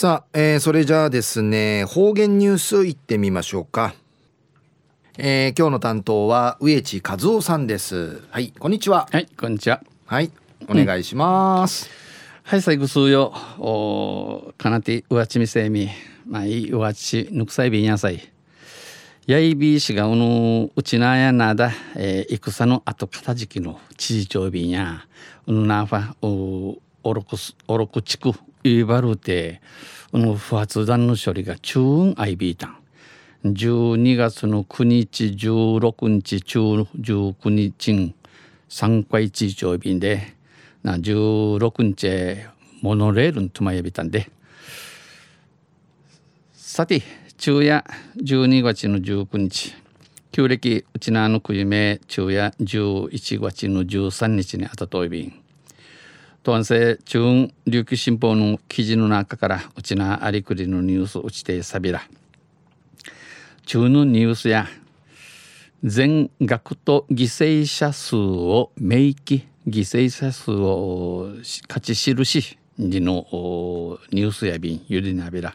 さあ、えー、それじゃあですね方言ニュースいってみましょうか、えー、今日の担当は植地和夫さんです。はいこんにちは。はいこんにちは。はいお願いします、うん、はい最後数よおかなてうわちみせみ。まあいいうわちぬくさいびんやさいやいびいしがうぬうちなやなだ、えー、戦の後片時期の知事長びんや。うぬなファおおろくおろく地区いばるてこの不発弾の処理が中運アイビータン12月の9日16日中19日3回地長便でな16日モノレールのとまやびたんで。さて昼夜12月の19日。旧暦うちなのくゆめ昼夜11月の13日にあたといびん。東西中琉球新報の記事の中からうちなありくりのニュースうちてさびら中のニュースや全額と犠牲者数を明記犠牲者数を勝ち印にのニュースやびんゆりなびら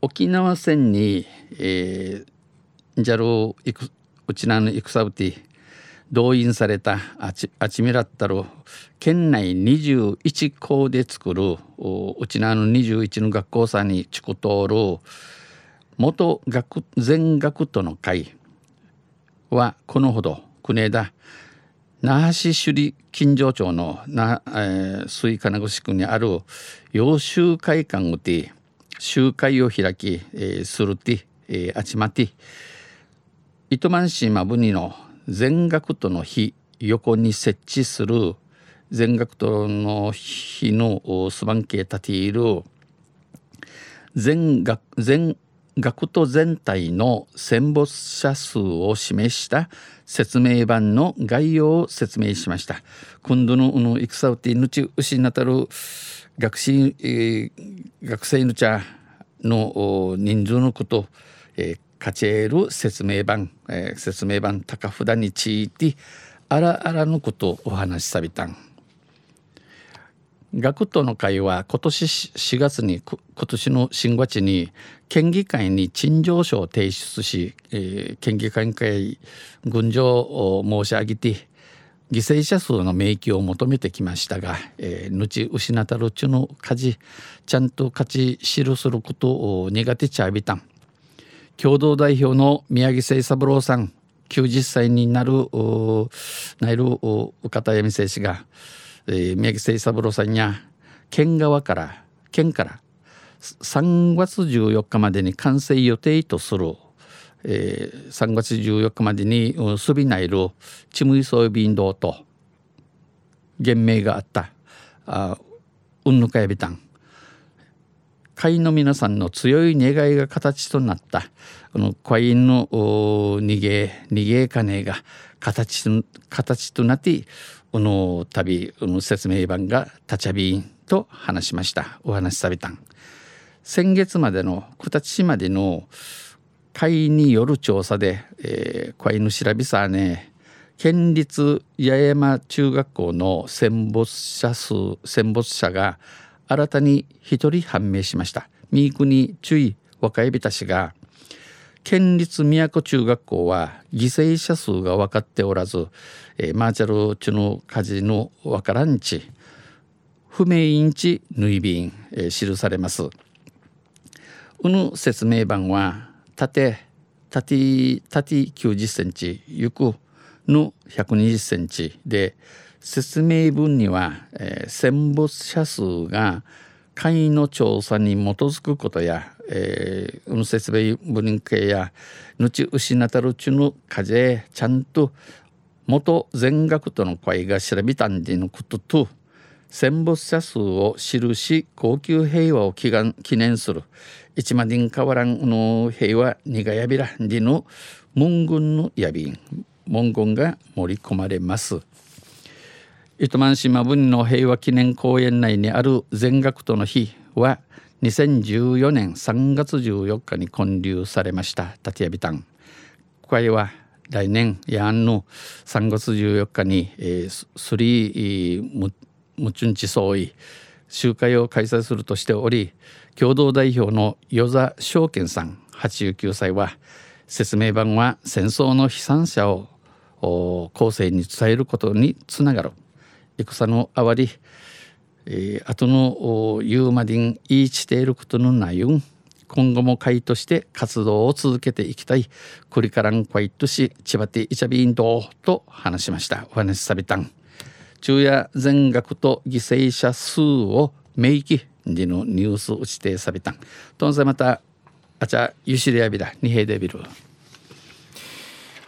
沖縄戦に、えー、ジャルうちなの戦うて動員されたあちあちみらったる県内21校で作るうちなの21の学校さんにちく通る元学全学徒の会はこのほど国枝那覇市首里金城町のな、えー、水金具市区にある洋集会館をて集会を開き、えー、するて、えー、あちまて糸満市まぶにの全学徒の日横に設置する全学徒の日のスバンケ立ている全学全学徒全体の戦没者数を示した説明版の概要を説明しました。今度のの戦うてぬち牛になたる学生、えー、学生の茶の人数のこと、えー、カチェール説明版、えー、説明版高札についてあらあらのことをお話しさびたん。学徒の会は今年4月に今年の新月に県議会に陳情書を提出し、えー、県議会会軍上を申し上げて犠牲者数の明記を求めてきましたが、えー、後失たるちの家事ちゃんと勝ち記することを苦手ちゃびたん共同代表の宮城誠三郎さん90歳になるなる方闇選手が、えー、宮城誠三郎さんや県側から県から3月14日までに完成予定とする、えー、3月14日までにすびないるチムイソイビンドと言明があったあうんぬかやびたん。会員の皆さんの強い願いが形となった。この会員の逃げ逃げ金が形形となってこの旅の説明版が立ちゃびんと話しました。お話しされたん。先月までの九立市までの会員による調査で、えー、の調べさね県立八重山中学校の戦没者数戦没者が新たに一人判明しました。三国注意若い人氏が県立都中学校は犠牲者数が分かっておらず、えー、マーチャル中の火事のわからんち不明因地縫い便、えー、記されます。うぬ説明版は縦縦縦90センチ行くの120センチで説明文には、えー、戦没者数が会の調査に基づくことや、えー、運説明文系やぬち失たるちの風ちゃんと元全学との会が調べたんでのことと戦没者数を記し高級平和を祈願記念する一万人変わらんの平和にがやびらんでの文言のやびん文言が盛り込まれます。糸満島文の平和記念公園内にある全学徒の日は2014年3月14日に建立されました。立谷タンここは来年やんの3月14日に、スリームチュンチ総意集会を開催するとしており共同代表の与座証券さん89歳は説明版は戦争の悲惨者を後世に伝えることにつながる戦のあわり、えー、後のユーマディン言いしていることのないん今後も会として活動を続けていきたいクリカラン会とし千葉テイチャビンドと話しましたお話しさびたん昼夜全額と犠牲者数を明記でのニュースをしてさびたんとんせまたあちゃゆしりやびらにへでびる